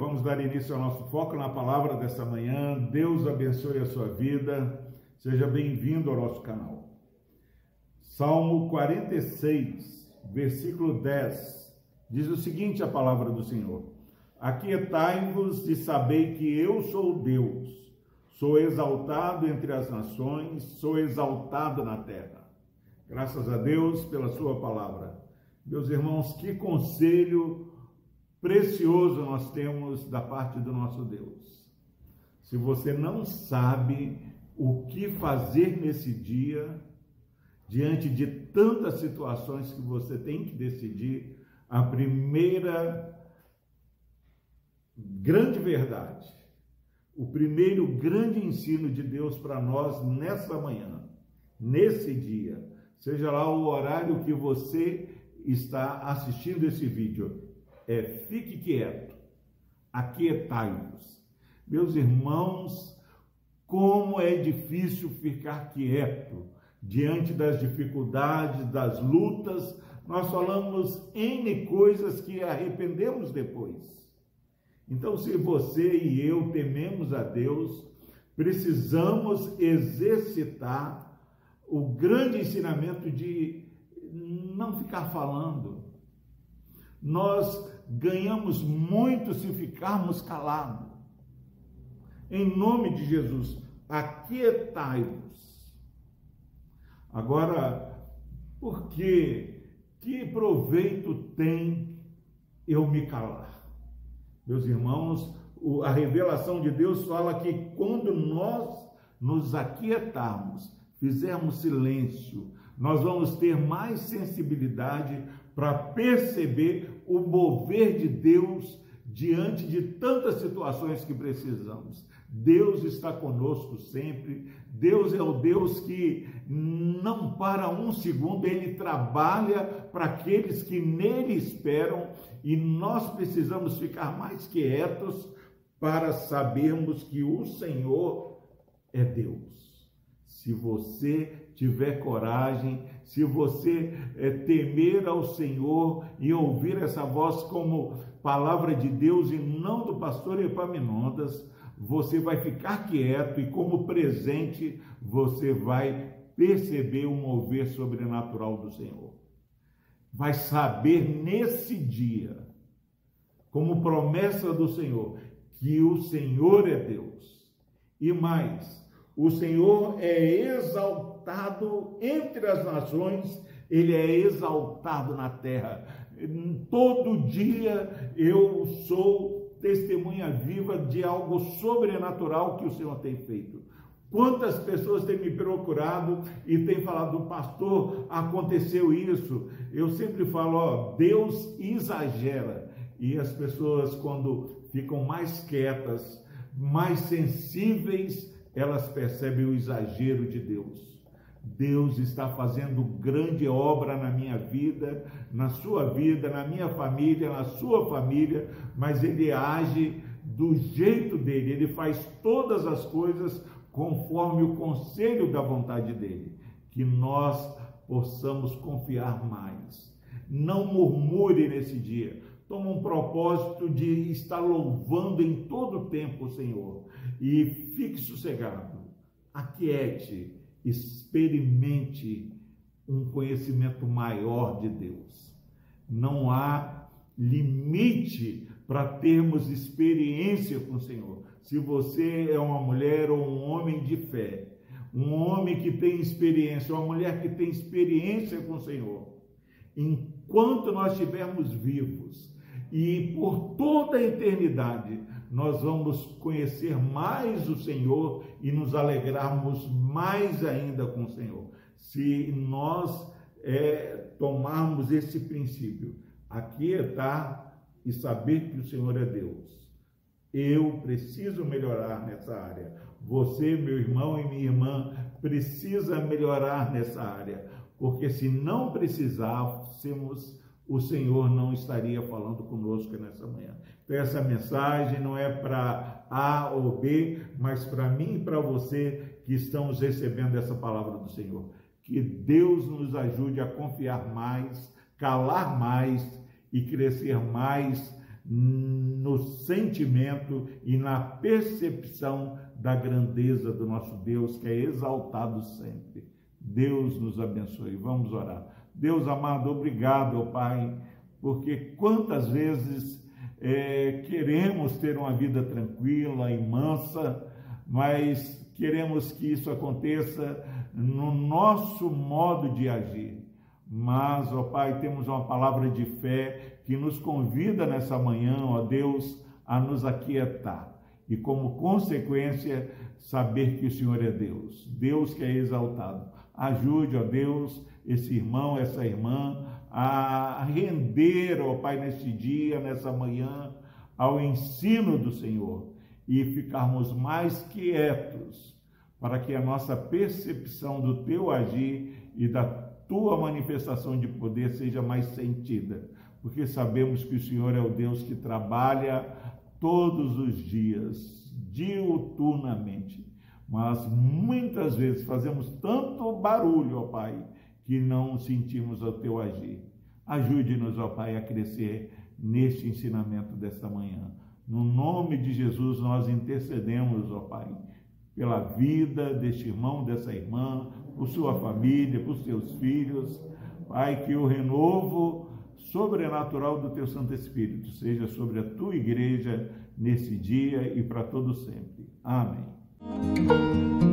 vamos dar início ao nosso foco na palavra dessa manhã. Deus abençoe a sua vida. Seja bem-vindo ao nosso canal. Salmo 46, versículo 10, diz o seguinte: a palavra do Senhor: Aquietai-vos e sabei que eu sou Deus. Sou exaltado entre as nações, sou exaltado na terra. Graças a Deus pela sua palavra. Meus irmãos, que conselho precioso nós temos da parte do nosso Deus. Se você não sabe o que fazer nesse dia, diante de tantas situações que você tem que decidir, a primeira grande verdade, o primeiro grande ensino de Deus para nós nessa manhã, nesse dia, seja lá o horário que você está assistindo esse vídeo, é fique quieto, aquietai-vos. Meus irmãos, como é difícil ficar quieto diante das dificuldades, das lutas. Nós falamos N coisas que arrependemos depois. Então, se você e eu tememos a Deus, precisamos exercitar o grande ensinamento de não ficar falando. Nós ganhamos muito se ficarmos calados. Em nome de Jesus, aquietai-vos. Agora, por que? Que proveito tem eu me calar? Meus irmãos, a revelação de Deus fala que quando nós nos aquietarmos, fizermos silêncio, nós vamos ter mais sensibilidade para perceber o mover de Deus diante de tantas situações que precisamos. Deus está conosco sempre. Deus é o Deus que não para um segundo, ele trabalha para aqueles que nele esperam e nós precisamos ficar mais quietos para sabermos que o Senhor é Deus. Se você tiver coragem, se você é, temer ao Senhor e ouvir essa voz como palavra de Deus e não do pastor Epaminondas, você vai ficar quieto e, como presente, você vai perceber o mover sobrenatural do Senhor. Vai saber nesse dia, como promessa do Senhor, que o Senhor é Deus. E mais, o Senhor é exaltado entre as nações, ele é exaltado na terra. Todo dia eu sou testemunha viva de algo sobrenatural que o Senhor tem feito. Quantas pessoas têm me procurado e têm falado, pastor, aconteceu isso. Eu sempre falo, ó, Deus exagera. E as pessoas, quando ficam mais quietas, mais sensíveis elas percebem o exagero de Deus. Deus está fazendo grande obra na minha vida, na sua vida, na minha família, na sua família, mas Ele age do jeito dele, Ele faz todas as coisas conforme o conselho da vontade dele. Que nós possamos confiar mais. Não murmure nesse dia. Toma um propósito de estar louvando em todo o tempo o Senhor e fique sossegado, aquiete, experimente um conhecimento maior de Deus. Não há limite para termos experiência com o Senhor. Se você é uma mulher ou um homem de fé, um homem que tem experiência, uma mulher que tem experiência com o Senhor, enquanto nós estivermos vivos e por toda a eternidade, nós vamos conhecer mais o Senhor e nos alegrarmos mais ainda com o Senhor. Se nós é, tomarmos esse princípio, aquietar e saber que o Senhor é Deus. Eu preciso melhorar nessa área. Você, meu irmão e minha irmã, precisa melhorar nessa área, porque se não precisássemos, o Senhor não estaria falando conosco nessa manhã. Então, essa mensagem não é para A ou B, mas para mim e para você que estamos recebendo essa palavra do Senhor. Que Deus nos ajude a confiar mais, calar mais e crescer mais no sentimento e na percepção da grandeza do nosso Deus, que é exaltado sempre. Deus nos abençoe. Vamos orar. Deus amado, obrigado, Pai, porque quantas vezes é, queremos ter uma vida tranquila e mansa, mas queremos que isso aconteça no nosso modo de agir. Mas, ó Pai, temos uma palavra de fé que nos convida nessa manhã, ó Deus, a nos aquietar e, como consequência, saber que o Senhor é Deus, Deus que é exaltado. Ajude, ó Deus, esse irmão, essa irmã a render, ó Pai, neste dia, nessa manhã, ao ensino do Senhor e ficarmos mais quietos para que a nossa percepção do teu agir e da tua manifestação de poder seja mais sentida, porque sabemos que o Senhor é o Deus que trabalha todos os dias, diuturnamente. Mas muitas vezes fazemos tanto barulho, ó Pai, que não sentimos o teu agir. Ajude-nos, ó Pai, a crescer neste ensinamento desta manhã. No nome de Jesus, nós intercedemos, ó Pai, pela vida deste irmão, dessa irmã, por sua família, por seus filhos. Pai, que o renovo sobrenatural do teu Santo Espírito seja sobre a tua igreja nesse dia e para todo sempre. Amém. 嗯。